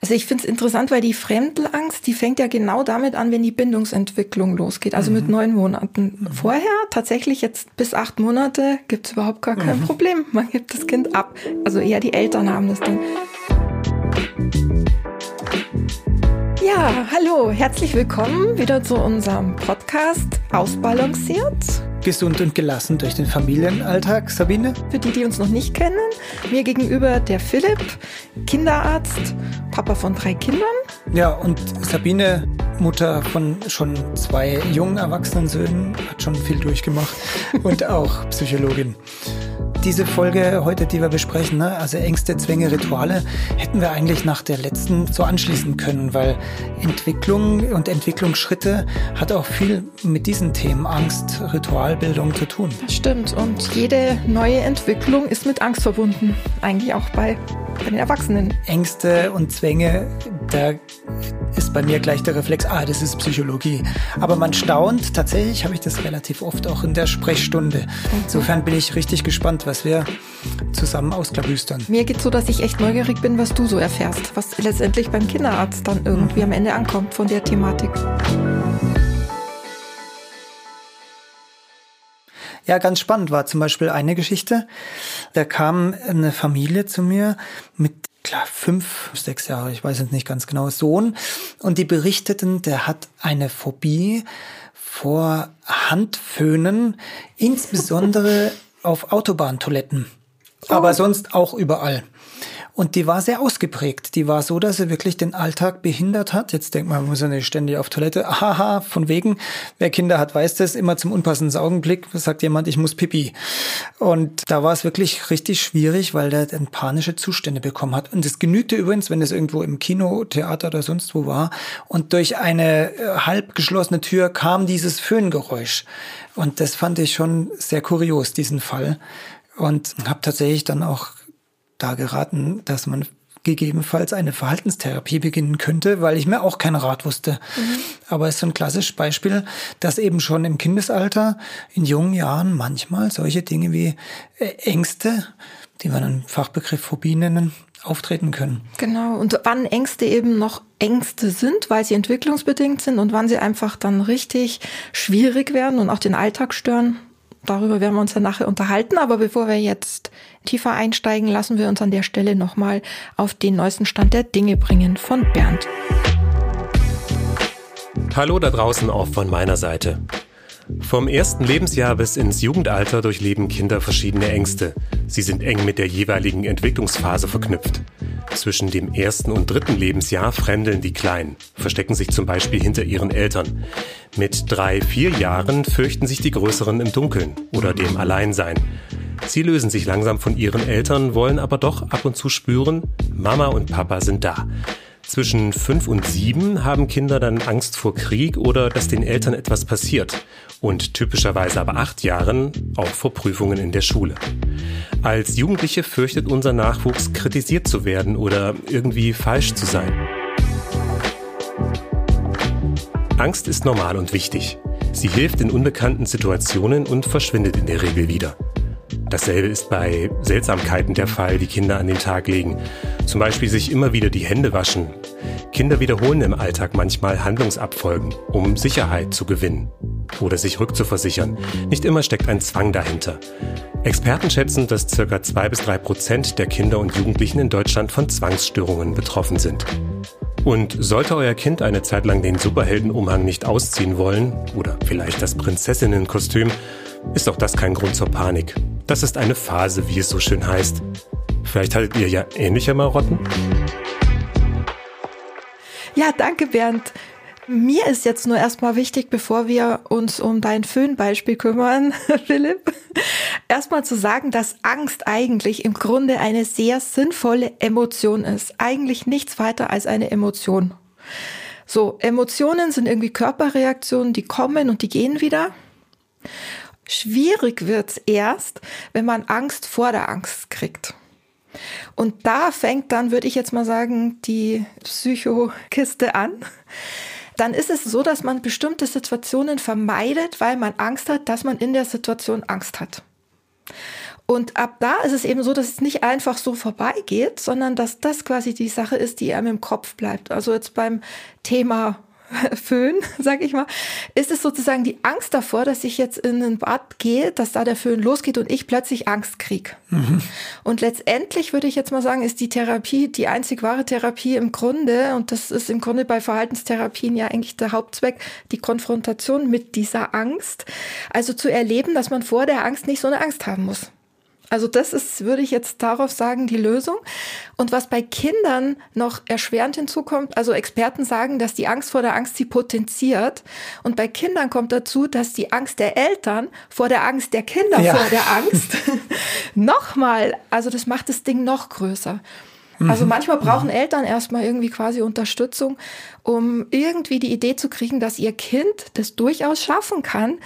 Also ich finde es interessant, weil die Fremdelangst, die fängt ja genau damit an, wenn die Bindungsentwicklung losgeht, also mhm. mit neun Monaten. Mhm. Vorher, tatsächlich jetzt bis acht Monate, gibt es überhaupt gar kein mhm. Problem. Man gibt das Kind ab. Also eher die Eltern haben das dann. Ja, hallo, herzlich willkommen wieder zu unserem Podcast Ausbalanciert. Gesund und gelassen durch den Familienalltag, Sabine. Für die, die uns noch nicht kennen, mir gegenüber der Philipp, Kinderarzt, Papa von drei Kindern. Ja, und Sabine, Mutter von schon zwei jungen erwachsenen Söhnen, hat schon viel durchgemacht und auch Psychologin diese Folge heute, die wir besprechen, ne? also Ängste, Zwänge, Rituale, hätten wir eigentlich nach der letzten so anschließen können, weil Entwicklung und Entwicklungsschritte hat auch viel mit diesen Themen Angst, Ritualbildung zu tun. Stimmt. Und jede neue Entwicklung ist mit Angst verbunden. Eigentlich auch bei, bei den Erwachsenen. Ängste und Zwänge, da ist bei mir gleich der Reflex, ah, das ist Psychologie. Aber man staunt, tatsächlich habe ich das relativ oft auch in der Sprechstunde. Insofern bin ich richtig gespannt, was wir zusammen ausklabüstern. Mir geht so, dass ich echt neugierig bin, was du so erfährst, was letztendlich beim Kinderarzt dann irgendwie am Ende ankommt von der Thematik. Ja, ganz spannend war zum Beispiel eine Geschichte. Da kam eine Familie zu mir mit klar, fünf, sechs Jahre, ich weiß jetzt nicht ganz genau, Sohn. Und die berichteten, der hat eine Phobie vor Handföhnen, insbesondere auf Autobahntoiletten, aber oh. sonst auch überall. Und die war sehr ausgeprägt. Die war so, dass sie wirklich den Alltag behindert hat. Jetzt denkt man, man muss ja nicht ständig auf Toilette. Haha, von wegen. Wer Kinder hat, weiß das. Immer zum unpassenden Augenblick sagt jemand, ich muss pipi. Und da war es wirklich richtig schwierig, weil der dann panische Zustände bekommen hat. Und es genügte übrigens, wenn es irgendwo im Kino, Theater oder sonst wo war. Und durch eine äh, halb geschlossene Tür kam dieses Föhngeräusch. Und das fand ich schon sehr kurios, diesen Fall. Und habe tatsächlich dann auch da geraten, dass man gegebenenfalls eine Verhaltenstherapie beginnen könnte, weil ich mir auch keinen Rat wusste. Mhm. Aber es ist so ein klassisches Beispiel, dass eben schon im Kindesalter, in jungen Jahren manchmal solche Dinge wie äh, Ängste, die wir einen Fachbegriff Phobie nennen, auftreten können. Genau. Und wann Ängste eben noch Ängste sind, weil sie entwicklungsbedingt sind und wann sie einfach dann richtig schwierig werden und auch den Alltag stören, darüber werden wir uns dann nachher unterhalten. Aber bevor wir jetzt tiefer einsteigen, lassen wir uns an der Stelle nochmal auf den neuesten Stand der Dinge bringen von Bernd. Hallo da draußen auch von meiner Seite. Vom ersten Lebensjahr bis ins Jugendalter durchleben Kinder verschiedene Ängste. Sie sind eng mit der jeweiligen Entwicklungsphase verknüpft. Zwischen dem ersten und dritten Lebensjahr fremdeln die Kleinen, verstecken sich zum Beispiel hinter ihren Eltern. Mit drei, vier Jahren fürchten sich die Größeren im Dunkeln oder dem Alleinsein. Sie lösen sich langsam von ihren Eltern, wollen aber doch ab und zu spüren, Mama und Papa sind da. Zwischen fünf und sieben haben Kinder dann Angst vor Krieg oder dass den Eltern etwas passiert. Und typischerweise aber acht Jahren auch vor Prüfungen in der Schule. Als Jugendliche fürchtet unser Nachwuchs, kritisiert zu werden oder irgendwie falsch zu sein. Angst ist normal und wichtig. Sie hilft in unbekannten Situationen und verschwindet in der Regel wieder. Dasselbe ist bei Seltsamkeiten der Fall, die Kinder an den Tag legen. Zum Beispiel sich immer wieder die Hände waschen. Kinder wiederholen im Alltag manchmal Handlungsabfolgen, um Sicherheit zu gewinnen oder sich rückzuversichern. Nicht immer steckt ein Zwang dahinter. Experten schätzen, dass ca. zwei bis drei Prozent der Kinder und Jugendlichen in Deutschland von Zwangsstörungen betroffen sind. Und sollte euer Kind eine Zeit lang den Superheldenumhang nicht ausziehen wollen oder vielleicht das Prinzessinnenkostüm, ist auch das kein Grund zur Panik. Das ist eine Phase, wie es so schön heißt. Vielleicht haltet ihr ja ähnliche Marotten? Ja, danke Bernd. Mir ist jetzt nur erstmal wichtig, bevor wir uns um dein Föhnbeispiel kümmern, Philipp, erstmal zu sagen, dass Angst eigentlich im Grunde eine sehr sinnvolle Emotion ist. Eigentlich nichts weiter als eine Emotion. So, Emotionen sind irgendwie Körperreaktionen, die kommen und die gehen wieder. Schwierig wird's erst, wenn man Angst vor der Angst kriegt. Und da fängt dann, würde ich jetzt mal sagen, die Psychokiste an. Dann ist es so, dass man bestimmte Situationen vermeidet, weil man Angst hat, dass man in der Situation Angst hat. Und ab da ist es eben so, dass es nicht einfach so vorbeigeht, sondern dass das quasi die Sache ist, die einem im Kopf bleibt. Also jetzt beim Thema Föhn, sag ich mal, ist es sozusagen die Angst davor, dass ich jetzt in ein Bad gehe, dass da der Föhn losgeht und ich plötzlich Angst krieg. Mhm. Und letztendlich würde ich jetzt mal sagen, ist die Therapie die einzig wahre Therapie im Grunde, und das ist im Grunde bei Verhaltenstherapien ja eigentlich der Hauptzweck, die Konfrontation mit dieser Angst. Also zu erleben, dass man vor der Angst nicht so eine Angst haben muss. Also das ist, würde ich jetzt darauf sagen, die Lösung. Und was bei Kindern noch erschwerend hinzukommt, also Experten sagen, dass die Angst vor der Angst sie potenziert. Und bei Kindern kommt dazu, dass die Angst der Eltern vor der Angst der Kinder ja. vor der Angst nochmal, also das macht das Ding noch größer. Also mhm. manchmal brauchen mhm. Eltern erstmal irgendwie quasi Unterstützung, um irgendwie die Idee zu kriegen, dass ihr Kind das durchaus schaffen kann,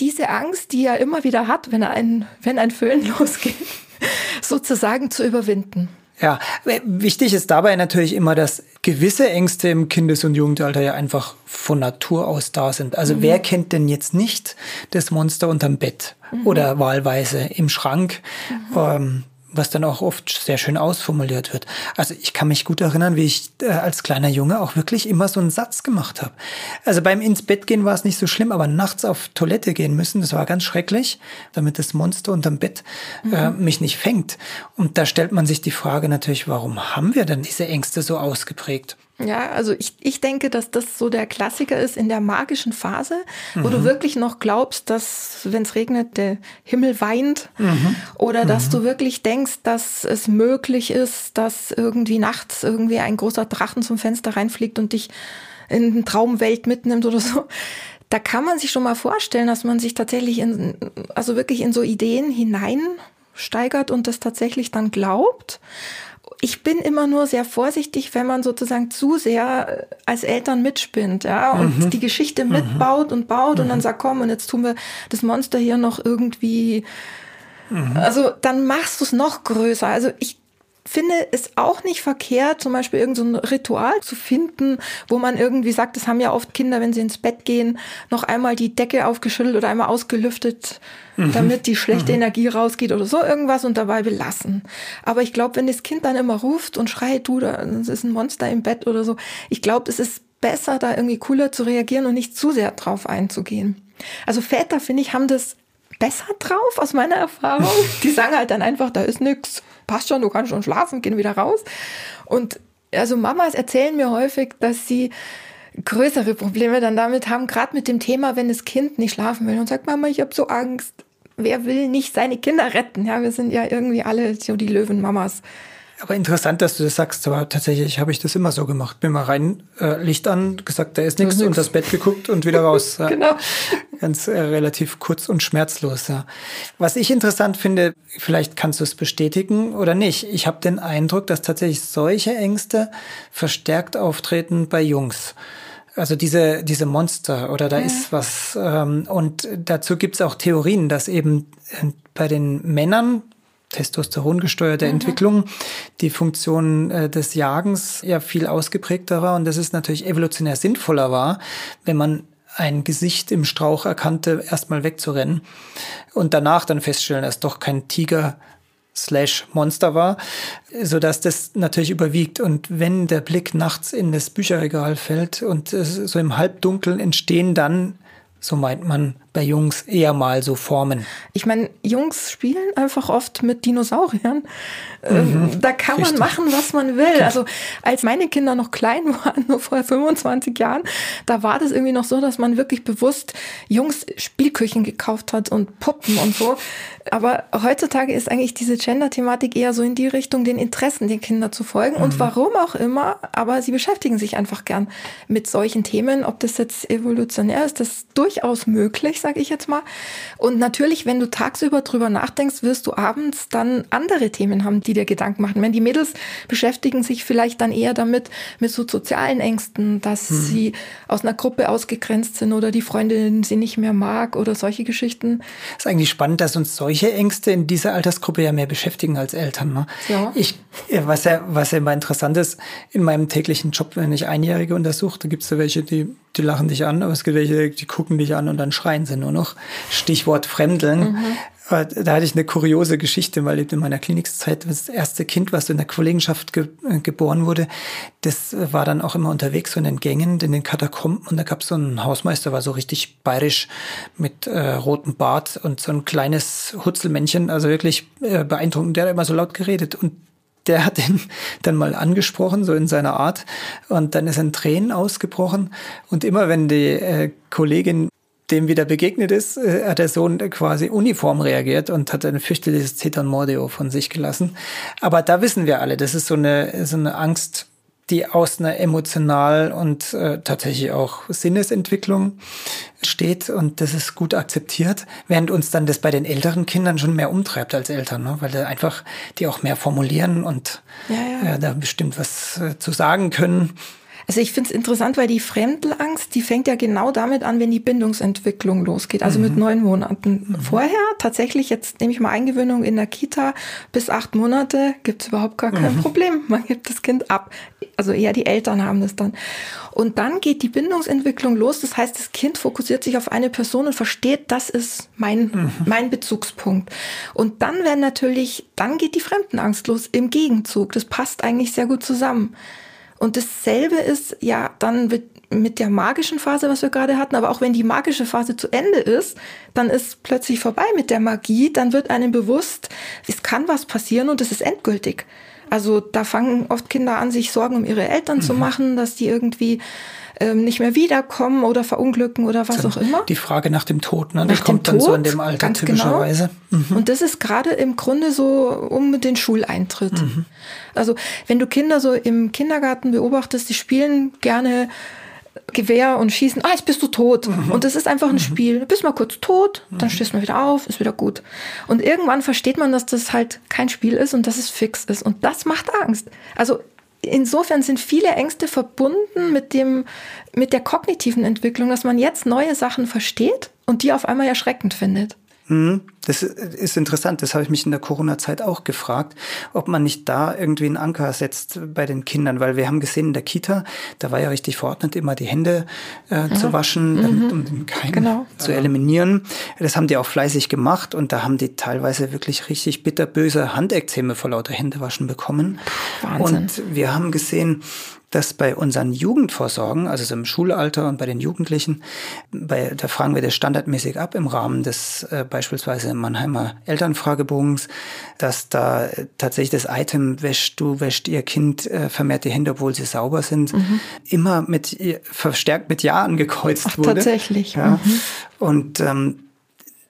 diese Angst, die er immer wieder hat, wenn er ein, wenn ein Föhn losgeht, sozusagen zu überwinden. Ja, wichtig ist dabei natürlich immer, dass gewisse Ängste im Kindes- und Jugendalter ja einfach von Natur aus da sind. Also mhm. wer kennt denn jetzt nicht das Monster unterm Bett mhm. oder wahlweise im Schrank? Mhm. Ähm, was dann auch oft sehr schön ausformuliert wird. Also ich kann mich gut erinnern, wie ich äh, als kleiner Junge auch wirklich immer so einen Satz gemacht habe. Also beim ins Bett gehen war es nicht so schlimm, aber nachts auf Toilette gehen müssen, das war ganz schrecklich, damit das Monster unterm Bett äh, mhm. mich nicht fängt. Und da stellt man sich die Frage natürlich, warum haben wir denn diese Ängste so ausgeprägt? Ja, also ich, ich denke, dass das so der Klassiker ist in der magischen Phase, wo mhm. du wirklich noch glaubst, dass, wenn es regnet, der Himmel weint. Mhm. Oder dass mhm. du wirklich denkst, dass es möglich ist, dass irgendwie nachts irgendwie ein großer Drachen zum Fenster reinfliegt und dich in eine Traumwelt mitnimmt oder so. Da kann man sich schon mal vorstellen, dass man sich tatsächlich in, also wirklich in so Ideen hineinsteigert und das tatsächlich dann glaubt ich bin immer nur sehr vorsichtig, wenn man sozusagen zu sehr äh, als Eltern mitspinnt, ja, und mhm. die Geschichte mhm. mitbaut und baut mhm. und dann mhm. sagt, komm, und jetzt tun wir das Monster hier noch irgendwie. Mhm. Also dann machst du es noch größer. Also ich finde es auch nicht verkehrt, zum Beispiel irgendein so Ritual zu finden, wo man irgendwie sagt, das haben ja oft Kinder, wenn sie ins Bett gehen, noch einmal die Decke aufgeschüttelt oder einmal ausgelüftet, mhm. damit die schlechte mhm. Energie rausgeht oder so irgendwas und dabei belassen. Aber ich glaube, wenn das Kind dann immer ruft und schreit, du, das ist ein Monster im Bett oder so, ich glaube, es ist besser, da irgendwie cooler zu reagieren und nicht zu sehr drauf einzugehen. Also Väter, finde ich, haben das besser drauf aus meiner Erfahrung. Die sagen halt dann einfach, da ist nix passt schon, du kannst schon schlafen, gehen wieder raus. Und also Mamas erzählen mir häufig, dass sie größere Probleme dann damit haben, gerade mit dem Thema, wenn das Kind nicht schlafen will und sagt, Mama, ich habe so Angst. Wer will nicht seine Kinder retten? Ja, wir sind ja irgendwie alle so die Löwenmamas. Aber interessant, dass du das sagst, aber tatsächlich habe ich das immer so gemacht. Bin mal rein, äh, Licht an, gesagt, da ist nichts und das Bett geguckt und wieder raus. genau. Ganz äh, relativ kurz und schmerzlos, ja. Was ich interessant finde, vielleicht kannst du es bestätigen oder nicht. Ich habe den Eindruck, dass tatsächlich solche Ängste verstärkt auftreten bei Jungs. Also diese, diese Monster oder da ja. ist was. Ähm, und dazu gibt's auch Theorien, dass eben äh, bei den Männern Testosteron gesteuerte mhm. Entwicklung, die Funktion äh, des Jagens ja viel ausgeprägter war und das ist natürlich evolutionär sinnvoller war, wenn man ein Gesicht im Strauch erkannte, erstmal wegzurennen und danach dann feststellen, dass doch kein Tiger slash Monster war, so dass das natürlich überwiegt. Und wenn der Blick nachts in das Bücherregal fällt und so im Halbdunkeln entstehen dann, so meint man, bei Jungs eher mal so formen. Ich meine, Jungs spielen einfach oft mit Dinosauriern. Ähm, mhm, da kann richtig. man machen, was man will. Also als meine Kinder noch klein waren, nur vor 25 Jahren, da war das irgendwie noch so, dass man wirklich bewusst Jungs Spielküchen gekauft hat und Puppen und so. Aber heutzutage ist eigentlich diese Gender-Thematik eher so in die Richtung, den Interessen der Kinder zu folgen. Mhm. Und warum auch immer, aber sie beschäftigen sich einfach gern mit solchen Themen. Ob das jetzt evolutionär ist, das ist durchaus möglich sage ich jetzt mal. Und natürlich, wenn du tagsüber drüber nachdenkst, wirst du abends dann andere Themen haben, die dir Gedanken machen. Wenn die Mädels beschäftigen sich vielleicht dann eher damit, mit so sozialen Ängsten, dass mhm. sie aus einer Gruppe ausgegrenzt sind oder die Freundin sie nicht mehr mag oder solche Geschichten. ist eigentlich spannend, dass uns solche Ängste in dieser Altersgruppe ja mehr beschäftigen als Eltern. Ne? Ja. Ich, was ja, was ja immer interessant ist, in meinem täglichen Job, wenn ich Einjährige untersuche, da gibt es ja welche, die die lachen dich an, aber es gibt welche, die gucken dich an und dann schreien sie nur noch. Stichwort Fremdeln. Mhm. Aber da hatte ich eine kuriose Geschichte, weil in meiner Klinikzeit das erste Kind, was in der Kollegenschaft ge äh, geboren wurde, das war dann auch immer unterwegs so in den Gängen, in den Katakomben. Und da gab es so einen Hausmeister, war so richtig bayerisch mit äh, rotem Bart und so ein kleines Hutzelmännchen, also wirklich äh, beeindruckend. Der hat immer so laut geredet. Und der hat ihn dann mal angesprochen, so in seiner Art. Und dann ist ein Tränen ausgebrochen. Und immer wenn die äh, Kollegin dem wieder begegnet ist, äh, hat der Sohn quasi uniform reagiert und hat ein fürchterliches Zittern Mordeo von sich gelassen. Aber da wissen wir alle, das ist so eine, so eine Angst, die aus einer emotional und äh, tatsächlich auch Sinnesentwicklung steht und das ist gut akzeptiert, während uns dann das bei den älteren Kindern schon mehr umtreibt als Eltern, ne? weil da einfach die auch mehr formulieren und ja, ja. Äh, da bestimmt was äh, zu sagen können. Also ich finde es interessant, weil die Fremdelangst, die fängt ja genau damit an, wenn die Bindungsentwicklung losgeht, also mhm. mit neun Monaten. Mhm. Vorher tatsächlich, jetzt nehme ich mal Eingewöhnung in der Kita, bis acht Monate gibt es überhaupt gar kein mhm. Problem. Man gibt das Kind ab. Also eher die Eltern haben das dann. Und dann geht die Bindungsentwicklung los. Das heißt, das Kind fokussiert sich auf eine Person und versteht, das ist mein, mhm. mein Bezugspunkt. Und dann werden natürlich, dann geht die Fremdenangst los im Gegenzug. Das passt eigentlich sehr gut zusammen. Und dasselbe ist ja dann mit der magischen Phase, was wir gerade hatten, aber auch wenn die magische Phase zu Ende ist, dann ist plötzlich vorbei mit der Magie, dann wird einem bewusst, es kann was passieren und es ist endgültig. Also da fangen oft Kinder an, sich Sorgen um ihre Eltern mhm. zu machen, dass die irgendwie ähm, nicht mehr wiederkommen oder verunglücken oder was auch immer. Die Frage nach dem Tod, ne? Nach die kommt Tod, dann so in dem Alter ganz genau. typischerweise. Genau. Mhm. Und das ist gerade im Grunde so um den Schuleintritt. Mhm. Also wenn du Kinder so im Kindergarten beobachtest, die spielen gerne Gewehr und schießen, ah, jetzt bist du tot. Mhm. Und das ist einfach ein mhm. Spiel. Du bist mal kurz tot, dann mhm. stehst du mal wieder auf, ist wieder gut. Und irgendwann versteht man, dass das halt kein Spiel ist und dass es fix ist. Und das macht Angst. Also insofern sind viele Ängste verbunden mit dem, mit der kognitiven Entwicklung, dass man jetzt neue Sachen versteht und die auf einmal erschreckend findet. Mhm. Das ist interessant. Das habe ich mich in der Corona-Zeit auch gefragt, ob man nicht da irgendwie einen Anker setzt bei den Kindern, weil wir haben gesehen in der Kita, da war ja richtig verordnet, immer die Hände äh, ja. zu waschen, mhm. damit, um den Keim genau. zu eliminieren. Das haben die auch fleißig gemacht und da haben die teilweise wirklich richtig bitterböse Handekzeme vor lauter Händewaschen bekommen. Wahnsinn. Und wir haben gesehen, dass bei unseren Jugendvorsorgen, also so im Schulalter und bei den Jugendlichen, bei, da fragen wir das standardmäßig ab im Rahmen des äh, beispielsweise Mannheimer Elternfragebogens, dass da tatsächlich das Item wäscht du, wäscht ihr Kind äh, vermehrt die Hände, obwohl sie sauber sind, mhm. immer mit verstärkt mit Ja angekreuzt Ach, wurde. Tatsächlich. Ja. Mhm. Und ähm,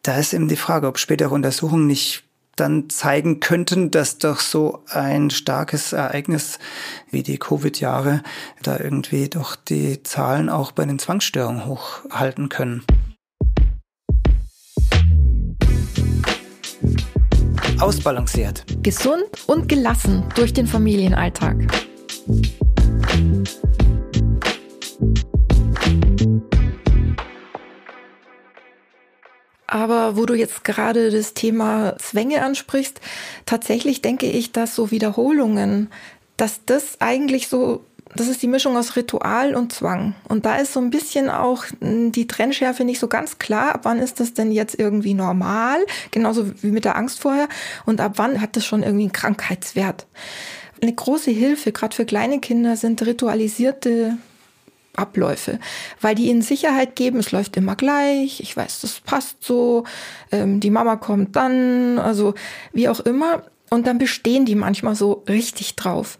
da ist eben die Frage, ob spätere Untersuchungen nicht dann zeigen könnten, dass doch so ein starkes Ereignis wie die Covid-Jahre da irgendwie doch die Zahlen auch bei den Zwangsstörungen hochhalten können. Ausbalanciert. Gesund und gelassen durch den Familienalltag. Aber wo du jetzt gerade das Thema Zwänge ansprichst, tatsächlich denke ich, dass so Wiederholungen, dass das eigentlich so, das ist die Mischung aus Ritual und Zwang. Und da ist so ein bisschen auch die Trennschärfe nicht so ganz klar. Ab wann ist das denn jetzt irgendwie normal? Genauso wie mit der Angst vorher. Und ab wann hat das schon irgendwie einen Krankheitswert? Eine große Hilfe, gerade für kleine Kinder, sind ritualisierte Abläufe, weil die ihnen Sicherheit geben, es läuft immer gleich, ich weiß, das passt so, ähm, die Mama kommt dann, also wie auch immer. Und dann bestehen die manchmal so richtig drauf.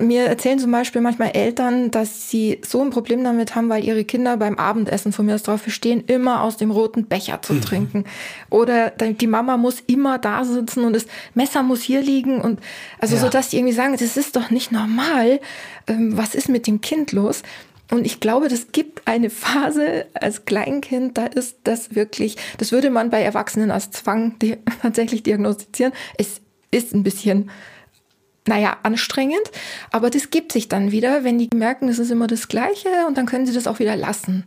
Mir erzählen zum Beispiel manchmal Eltern, dass sie so ein Problem damit haben, weil ihre Kinder beim Abendessen von mir aus drauf bestehen, immer aus dem roten Becher zu mhm. trinken. Oder die Mama muss immer da sitzen und das Messer muss hier liegen und also ja. so, dass die irgendwie sagen, das ist doch nicht normal. Ähm, was ist mit dem Kind los? Und ich glaube, das gibt eine Phase als Kleinkind, da ist das wirklich, das würde man bei Erwachsenen als Zwang die, tatsächlich diagnostizieren. Es ist ein bisschen, naja, anstrengend, aber das gibt sich dann wieder, wenn die merken, es ist immer das Gleiche und dann können sie das auch wieder lassen.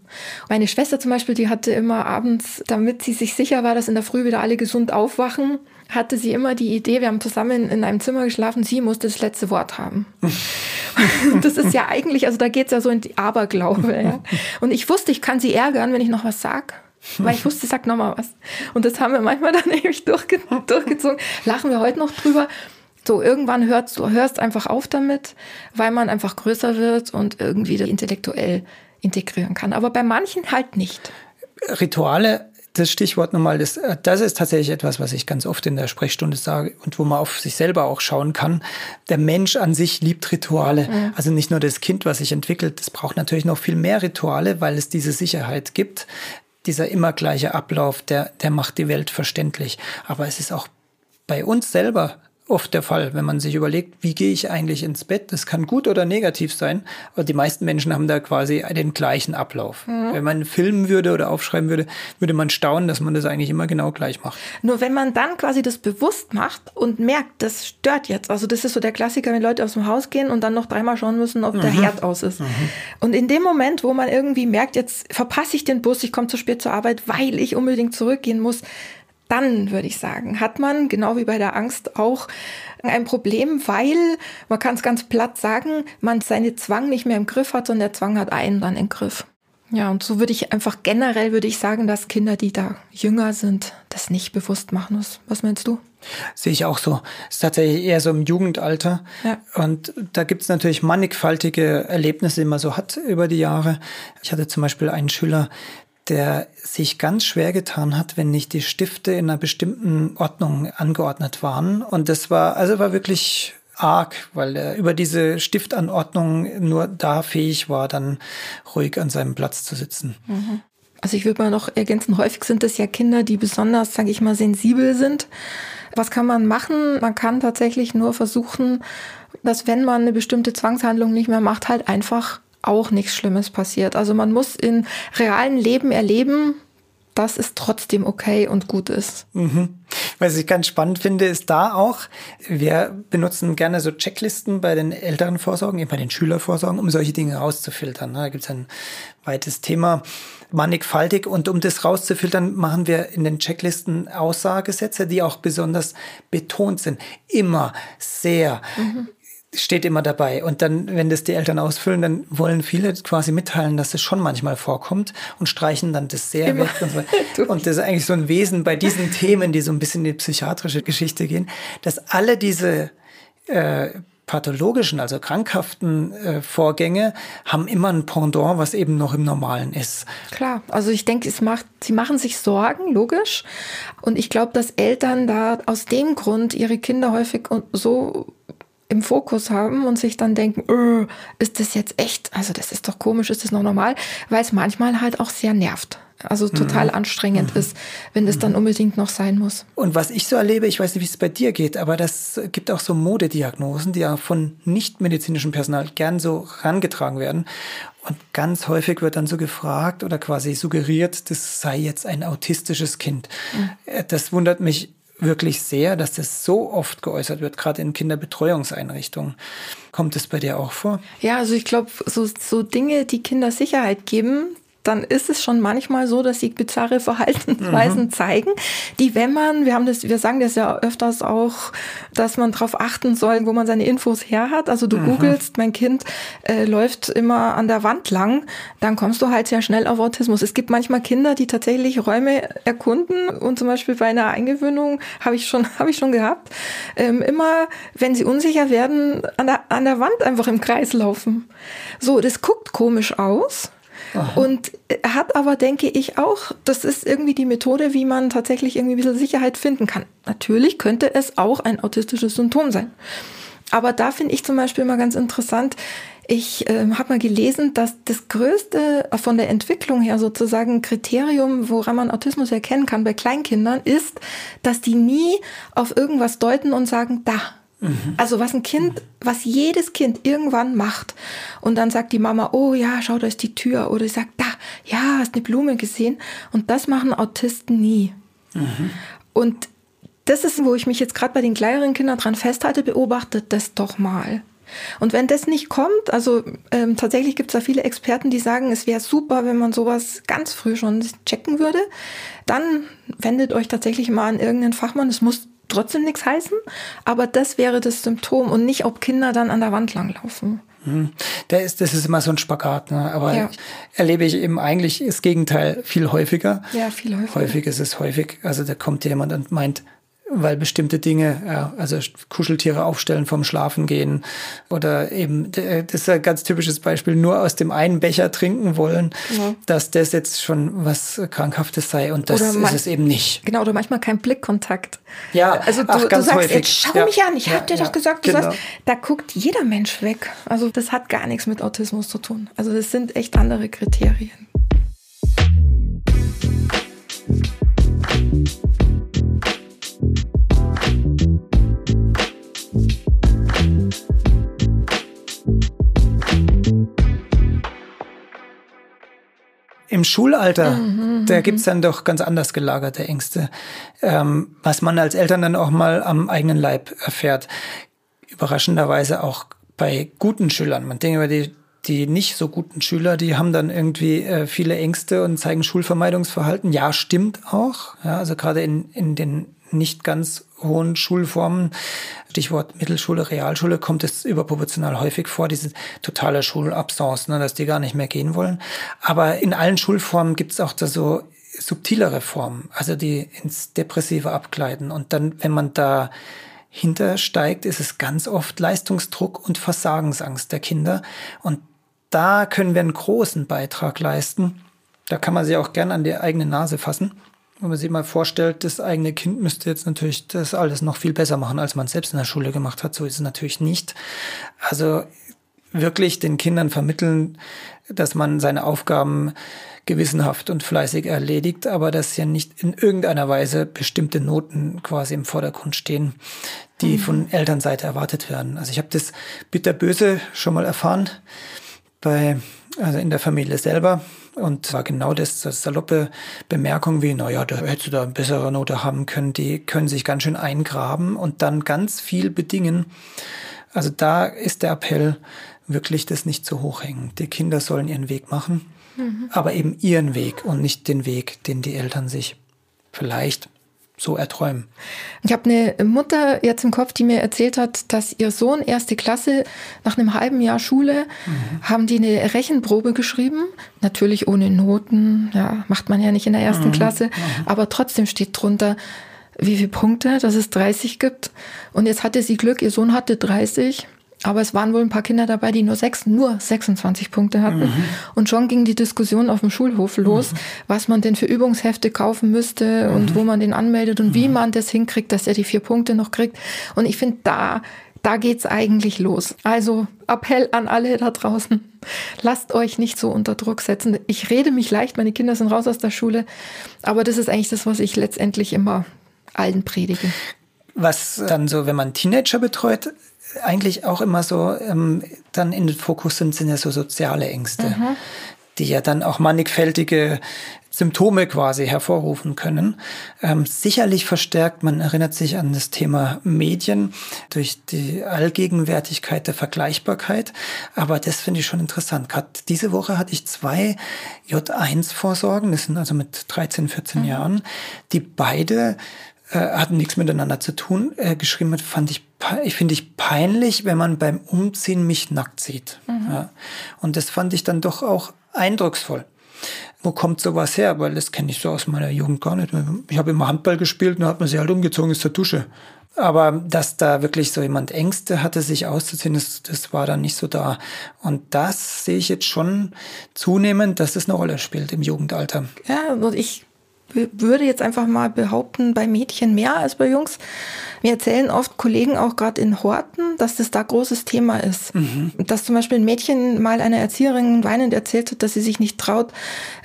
Meine Schwester zum Beispiel, die hatte immer abends, damit sie sich sicher war, dass in der Früh wieder alle gesund aufwachen, hatte sie immer die Idee, wir haben zusammen in einem Zimmer geschlafen, sie musste das letzte Wort haben. das ist ja eigentlich, also da geht's ja so in die Aberglaube. Ja. Und ich wusste, ich kann sie ärgern, wenn ich noch was sag. weil ich wusste, sag nochmal was. Und das haben wir manchmal dann ewig durchge durchgezogen. Lachen wir heute noch drüber. So, irgendwann hörst du hörst einfach auf damit, weil man einfach größer wird und irgendwie intellektuell integrieren kann. Aber bei manchen halt nicht. Rituale das Stichwort nochmal, das, äh, das ist tatsächlich etwas, was ich ganz oft in der Sprechstunde sage und wo man auf sich selber auch schauen kann. Der Mensch an sich liebt Rituale. Mhm. Also nicht nur das Kind, was sich entwickelt, das braucht natürlich noch viel mehr Rituale, weil es diese Sicherheit gibt. Dieser immer gleiche Ablauf, der, der macht die Welt verständlich. Aber es ist auch bei uns selber oft der Fall, wenn man sich überlegt, wie gehe ich eigentlich ins Bett. Das kann gut oder negativ sein, aber die meisten Menschen haben da quasi den gleichen Ablauf. Mhm. Wenn man filmen würde oder aufschreiben würde, würde man staunen, dass man das eigentlich immer genau gleich macht. Nur wenn man dann quasi das bewusst macht und merkt, das stört jetzt. Also das ist so der Klassiker, wenn Leute aus dem Haus gehen und dann noch dreimal schauen müssen, ob mhm. der Herd aus ist. Mhm. Und in dem Moment, wo man irgendwie merkt, jetzt verpasse ich den Bus, ich komme zu spät zur Arbeit, weil ich unbedingt zurückgehen muss, dann würde ich sagen, hat man, genau wie bei der Angst, auch ein Problem, weil, man kann es ganz platt sagen, man seine Zwang nicht mehr im Griff hat, sondern der Zwang hat einen dann im Griff. Ja, und so würde ich einfach generell würde ich sagen, dass Kinder, die da jünger sind, das nicht bewusst machen muss. Was meinst du? Sehe ich auch so. Es ist tatsächlich eher so im Jugendalter. Ja. Und da gibt es natürlich mannigfaltige Erlebnisse, die man so hat über die Jahre. Ich hatte zum Beispiel einen Schüler, der sich ganz schwer getan hat, wenn nicht die Stifte in einer bestimmten Ordnung angeordnet waren. Und das war, also war wirklich arg, weil er über diese Stiftanordnung nur da fähig war, dann ruhig an seinem Platz zu sitzen. Mhm. Also ich würde mal noch ergänzen, häufig sind es ja Kinder, die besonders, sage ich mal, sensibel sind. Was kann man machen? Man kann tatsächlich nur versuchen, dass wenn man eine bestimmte Zwangshandlung nicht mehr macht, halt einfach auch nichts Schlimmes passiert. Also man muss in realen Leben erleben, dass es trotzdem okay und gut ist. Mhm. Was ich ganz spannend finde, ist da auch, wir benutzen gerne so Checklisten bei den älteren Vorsorgen, eben bei den Schülervorsorgen, um solche Dinge rauszufiltern. Da gibt es ein weites Thema, mannigfaltig. Und um das rauszufiltern, machen wir in den Checklisten Aussagesätze, die auch besonders betont sind. Immer sehr. Mhm steht immer dabei. Und dann, wenn das die Eltern ausfüllen, dann wollen viele quasi mitteilen, dass es schon manchmal vorkommt und streichen dann das sehr weg. Und, so. und das ist eigentlich so ein Wesen bei diesen Themen, die so ein bisschen in die psychiatrische Geschichte gehen, dass alle diese äh, pathologischen, also krankhaften äh, Vorgänge haben immer ein Pendant, was eben noch im Normalen ist. Klar, also ich denke, es macht, sie machen sich Sorgen, logisch. Und ich glaube, dass Eltern da aus dem Grund ihre Kinder häufig so im Fokus haben und sich dann denken, öh, ist das jetzt echt? Also das ist doch komisch, ist das noch normal? Weil es manchmal halt auch sehr nervt. Also total mhm. anstrengend mhm. ist, wenn es dann mhm. unbedingt noch sein muss. Und was ich so erlebe, ich weiß nicht, wie es bei dir geht, aber das gibt auch so Modediagnosen, die ja von nichtmedizinischem Personal gern so rangetragen werden. Und ganz häufig wird dann so gefragt oder quasi suggeriert, das sei jetzt ein autistisches Kind. Mhm. Äh, das wundert mich wirklich sehr, dass das so oft geäußert wird, gerade in Kinderbetreuungseinrichtungen. Kommt es bei dir auch vor? Ja, also ich glaube, so, so Dinge, die Kinder Sicherheit geben, dann ist es schon manchmal so, dass sie bizarre Verhaltensweisen mhm. zeigen, die, wenn man, wir haben das, wir sagen das ja öfters auch, dass man darauf achten soll, wo man seine Infos her hat. Also du mhm. googelst, mein Kind äh, läuft immer an der Wand lang, dann kommst du halt sehr schnell auf Autismus. Es gibt manchmal Kinder, die tatsächlich Räume erkunden und zum Beispiel bei einer Eingewöhnung habe ich schon, habe ich schon gehabt, ähm, immer, wenn sie unsicher werden, an der, an der Wand einfach im Kreis laufen. So, das guckt komisch aus. Und hat aber, denke ich, auch, das ist irgendwie die Methode, wie man tatsächlich irgendwie ein bisschen Sicherheit finden kann. Natürlich könnte es auch ein autistisches Symptom sein. Aber da finde ich zum Beispiel mal ganz interessant, ich äh, habe mal gelesen, dass das größte von der Entwicklung her sozusagen Kriterium, woran man Autismus erkennen kann bei Kleinkindern, ist, dass die nie auf irgendwas deuten und sagen, da, Also was ein Kind, was jedes Kind irgendwann macht. Und dann sagt die Mama, oh ja, schau, da ist die Tür. Oder sie sagt, da, ja, hast eine Blume gesehen. Und das machen Autisten nie. Mhm. Und das ist, wo ich mich jetzt gerade bei den kleineren Kindern dran festhalte, beobachtet das doch mal. Und wenn das nicht kommt, also ähm, tatsächlich gibt es da viele Experten, die sagen, es wäre super, wenn man sowas ganz früh schon checken würde, dann wendet euch tatsächlich mal an irgendeinen Fachmann. Es muss trotzdem nichts heißen, aber das wäre das Symptom und nicht, ob Kinder dann an der Wand langlaufen. Hm. Der ist, das ist immer so ein Spagat, ne? aber ja. erlebe ich eben eigentlich das Gegenteil viel häufiger. Ja, viel häufiger. Häufig ist es häufig. Also da kommt jemand und meint, weil bestimmte Dinge, ja, also Kuscheltiere aufstellen vom Schlafen gehen oder eben, das ist ein ganz typisches Beispiel, nur aus dem einen Becher trinken wollen, ja. dass das jetzt schon was Krankhaftes sei und das ist es eben nicht. Genau, oder manchmal kein Blickkontakt. Ja, also du, Ach, du sagst, häufig. jetzt schau ja. mich an, ich hab dir doch gesagt, du genau. sagst, da guckt jeder Mensch weg. Also das hat gar nichts mit Autismus zu tun. Also das sind echt andere Kriterien. Im Schulalter, mhm, da mhm. gibt's dann doch ganz anders gelagerte Ängste, ähm, was man als Eltern dann auch mal am eigenen Leib erfährt. Überraschenderweise auch bei guten Schülern. Man denkt über die, die nicht so guten Schüler, die haben dann irgendwie äh, viele Ängste und zeigen Schulvermeidungsverhalten. Ja, stimmt auch. Ja, also gerade in, in den nicht ganz hohen Schulformen, Stichwort Mittelschule, Realschule, kommt es überproportional häufig vor, diese totale Schulabsence, ne, dass die gar nicht mehr gehen wollen. Aber in allen Schulformen gibt es auch da so subtilere Formen, also die ins Depressive abgleiten. Und dann, wenn man da hintersteigt, ist es ganz oft Leistungsdruck und Versagensangst der Kinder. Und da können wir einen großen Beitrag leisten. Da kann man sich auch gern an die eigene Nase fassen wenn man sich mal vorstellt, das eigene Kind müsste jetzt natürlich das alles noch viel besser machen, als man es selbst in der Schule gemacht hat. So ist es natürlich nicht. Also wirklich den Kindern vermitteln, dass man seine Aufgaben gewissenhaft und fleißig erledigt, aber dass ja nicht in irgendeiner Weise bestimmte Noten quasi im Vordergrund stehen, die mhm. von Elternseite erwartet werden. Also ich habe das bitterböse schon mal erfahren bei also in der Familie selber und war genau das, das saloppe Bemerkung wie, naja, da hättest du da eine bessere Note haben können, die können sich ganz schön eingraben und dann ganz viel bedingen. Also da ist der Appell, wirklich das nicht zu hoch hängen. Die Kinder sollen ihren Weg machen, mhm. aber eben ihren Weg und nicht den Weg, den die Eltern sich vielleicht so erträumen. Ich habe eine Mutter jetzt im Kopf, die mir erzählt hat, dass ihr Sohn erste Klasse nach einem halben Jahr Schule mhm. haben die eine Rechenprobe geschrieben, natürlich ohne Noten, ja, macht man ja nicht in der ersten mhm. Klasse, mhm. aber trotzdem steht drunter, wie viele Punkte, dass es 30 gibt. Und jetzt hatte sie Glück, ihr Sohn hatte 30 aber es waren wohl ein paar Kinder dabei, die nur sechs, nur 26 Punkte hatten. Mhm. Und schon ging die Diskussion auf dem Schulhof los, mhm. was man denn für Übungshefte kaufen müsste mhm. und wo man den anmeldet und wie mhm. man das hinkriegt, dass er die vier Punkte noch kriegt. Und ich finde, da, da geht's eigentlich los. Also Appell an alle da draußen. Lasst euch nicht so unter Druck setzen. Ich rede mich leicht, meine Kinder sind raus aus der Schule. Aber das ist eigentlich das, was ich letztendlich immer allen predige. Was dann so, wenn man Teenager betreut, eigentlich auch immer so ähm, dann in den Fokus sind, sind ja so soziale Ängste, mhm. die ja dann auch mannigfältige Symptome quasi hervorrufen können. Ähm, sicherlich verstärkt, man erinnert sich an das Thema Medien durch die Allgegenwärtigkeit der Vergleichbarkeit. Aber das finde ich schon interessant. Gerade diese Woche hatte ich zwei J1-Vorsorgen, das sind also mit 13, 14 mhm. Jahren, die beide äh, hatten nichts miteinander zu tun, äh, geschrieben hat, fand ich, ich finde ich peinlich, wenn man beim Umziehen mich nackt sieht. Mhm. Ja. Und das fand ich dann doch auch eindrucksvoll. Wo kommt sowas her? Weil das kenne ich so aus meiner Jugend gar nicht. Ich habe immer Handball gespielt und da hat man sich halt umgezogen ist zur Dusche. Aber dass da wirklich so jemand Ängste hatte, sich auszuziehen, das, das war dann nicht so da. Und das sehe ich jetzt schon zunehmend, dass das eine Rolle spielt im Jugendalter. Ja, und ich würde jetzt einfach mal behaupten, bei Mädchen mehr als bei Jungs. Mir erzählen oft Kollegen auch gerade in Horten, dass das da großes Thema ist. Mhm. Dass zum Beispiel ein Mädchen mal einer Erzieherin weinend erzählt hat, dass sie sich nicht traut,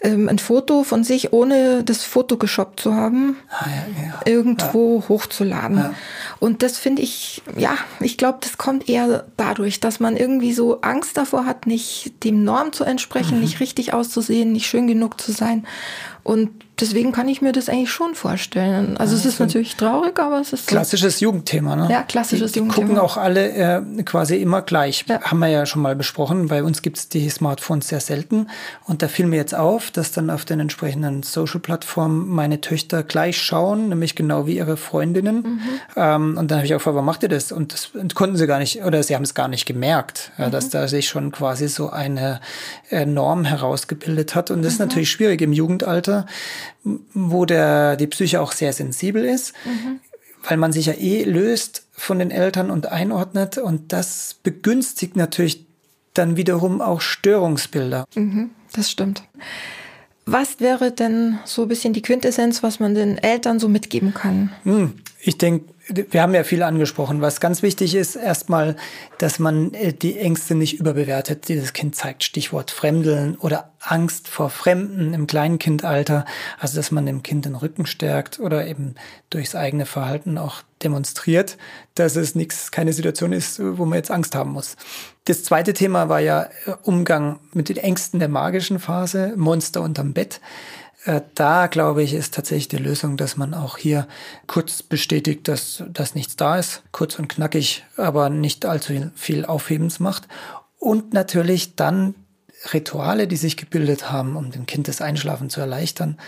ähm, ein Foto von sich ohne das Foto geshoppt zu haben, ah, ja, ja. irgendwo ja. hochzuladen. Und das finde ich, ja, ich glaube, das kommt eher dadurch, dass man irgendwie so Angst davor hat, nicht dem Norm zu entsprechen, mhm. nicht richtig auszusehen, nicht schön genug zu sein. Und deswegen kann ich mir das eigentlich schon vorstellen. Also ja, es ist natürlich traurig, aber es ist klassisches so. Jugendthema. Ne? Ja, klassisches die, die Jugendthema. gucken auch alle äh, quasi immer gleich. Ja. Haben wir ja schon mal besprochen. Bei uns gibt es die Smartphones sehr selten. Und da fiel mir jetzt auf, dass dann auf den entsprechenden Social-Plattformen meine Töchter gleich schauen, nämlich genau wie ihre Freundinnen. Mhm. Ähm, und dann habe ich auch gefragt, warum macht ihr das? Und das konnten sie gar nicht, oder sie haben es gar nicht gemerkt, mhm. dass da sich schon quasi so eine äh, Norm herausgebildet hat. Und das mhm. ist natürlich schwierig im Jugendalter, wo der, die Psyche auch sehr sensibel ist, mhm. weil man sich ja eh löst von den Eltern und einordnet. Und das begünstigt natürlich dann wiederum auch Störungsbilder. Mhm, das stimmt. Was wäre denn so ein bisschen die Quintessenz, was man den Eltern so mitgeben kann? Hm, ich denke, wir haben ja viel angesprochen. Was ganz wichtig ist, erstmal, dass man äh, die Ängste nicht überbewertet, die das Kind zeigt. Stichwort Fremdeln oder Angst vor Fremden im Kleinkindalter. Also, dass man dem Kind den Rücken stärkt oder eben durchs eigene Verhalten auch demonstriert, dass es nichts, keine Situation ist, wo man jetzt Angst haben muss. Das zweite Thema war ja äh, Umgang mit den Ängsten der magischen Phase, Monster unterm Bett. Äh, da glaube ich, ist tatsächlich die Lösung, dass man auch hier kurz bestätigt, dass, dass nichts da ist, kurz und knackig, aber nicht allzu viel Aufhebens macht. Und natürlich dann Rituale, die sich gebildet haben, um dem Kind das Einschlafen zu erleichtern,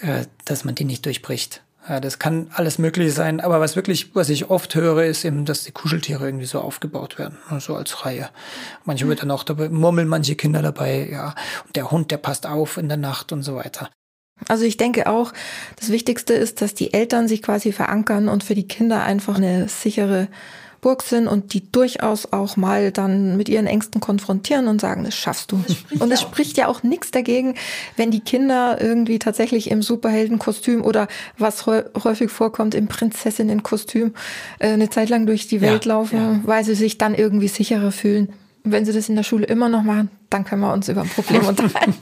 äh, dass man die nicht durchbricht. Ja, das kann alles Mögliche sein, aber was wirklich, was ich oft höre, ist eben, dass die Kuscheltiere irgendwie so aufgebaut werden, so also als Reihe. Manche wird dann auch dabei, murmeln manche Kinder dabei, ja, und der Hund, der passt auf in der Nacht und so weiter. Also ich denke auch, das Wichtigste ist, dass die Eltern sich quasi verankern und für die Kinder einfach eine sichere Burg sind und die durchaus auch mal dann mit ihren Ängsten konfrontieren und sagen, das schaffst du. Und es spricht ja auch nichts dagegen, wenn die Kinder irgendwie tatsächlich im Superheldenkostüm oder was häufig vorkommt, im Prinzessinnenkostüm äh, eine Zeit lang durch die Welt ja, laufen, ja. weil sie sich dann irgendwie sicherer fühlen. Wenn sie das in der Schule immer noch machen, dann können wir uns über ein Problem unterhalten.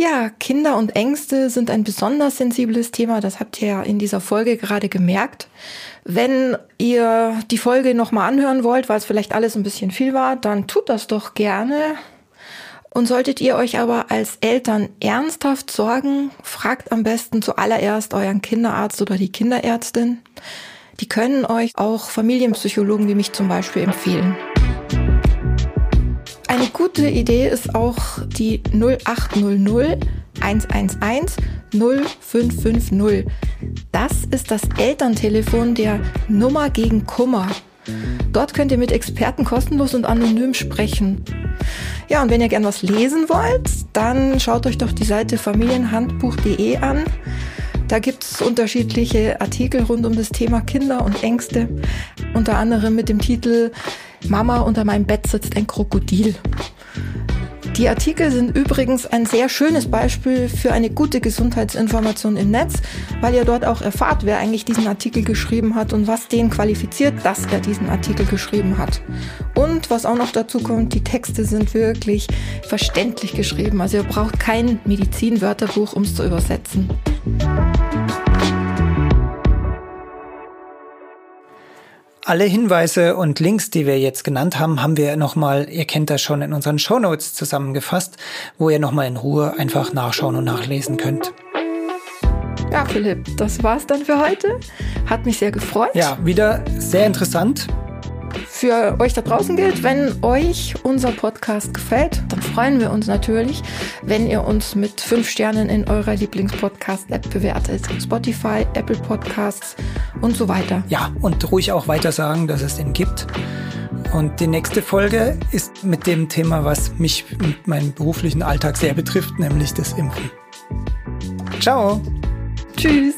Ja, Kinder und Ängste sind ein besonders sensibles Thema. Das habt ihr ja in dieser Folge gerade gemerkt. Wenn ihr die Folge nochmal anhören wollt, weil es vielleicht alles ein bisschen viel war, dann tut das doch gerne. Und solltet ihr euch aber als Eltern ernsthaft sorgen, fragt am besten zuallererst euren Kinderarzt oder die Kinderärztin. Die können euch auch Familienpsychologen wie mich zum Beispiel empfehlen. Eine gute Idee ist auch die 0800 111 0550. Das ist das Elterntelefon der Nummer gegen Kummer. Dort könnt ihr mit Experten kostenlos und anonym sprechen. Ja, und wenn ihr gern was lesen wollt, dann schaut euch doch die Seite familienhandbuch.de an. Da gibt es unterschiedliche Artikel rund um das Thema Kinder und Ängste, unter anderem mit dem Titel Mama, unter meinem Bett sitzt ein Krokodil. Die Artikel sind übrigens ein sehr schönes Beispiel für eine gute Gesundheitsinformation im Netz, weil ihr dort auch erfahrt, wer eigentlich diesen Artikel geschrieben hat und was den qualifiziert, dass er diesen Artikel geschrieben hat. Und was auch noch dazu kommt, die Texte sind wirklich verständlich geschrieben. Also ihr braucht kein Medizinwörterbuch, um es zu übersetzen. Alle Hinweise und Links, die wir jetzt genannt haben, haben wir nochmal, ihr kennt das schon, in unseren Shownotes zusammengefasst, wo ihr nochmal in Ruhe einfach nachschauen und nachlesen könnt. Ja, Philipp, das war's dann für heute. Hat mich sehr gefreut. Ja, wieder sehr interessant für euch da draußen gilt, wenn euch unser Podcast gefällt, dann freuen wir uns natürlich, wenn ihr uns mit fünf Sternen in eurer Lieblingspodcast-App bewertet. Spotify, Apple Podcasts und so weiter. Ja, und ruhig auch weiter sagen, dass es den gibt. Und die nächste Folge ist mit dem Thema, was mich mit meinem beruflichen Alltag sehr betrifft, nämlich das Impfen. Ciao. Tschüss.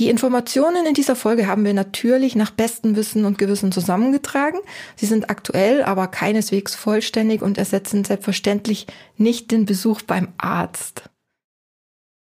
Die Informationen in dieser Folge haben wir natürlich nach bestem Wissen und Gewissen zusammengetragen. Sie sind aktuell, aber keineswegs vollständig und ersetzen selbstverständlich nicht den Besuch beim Arzt.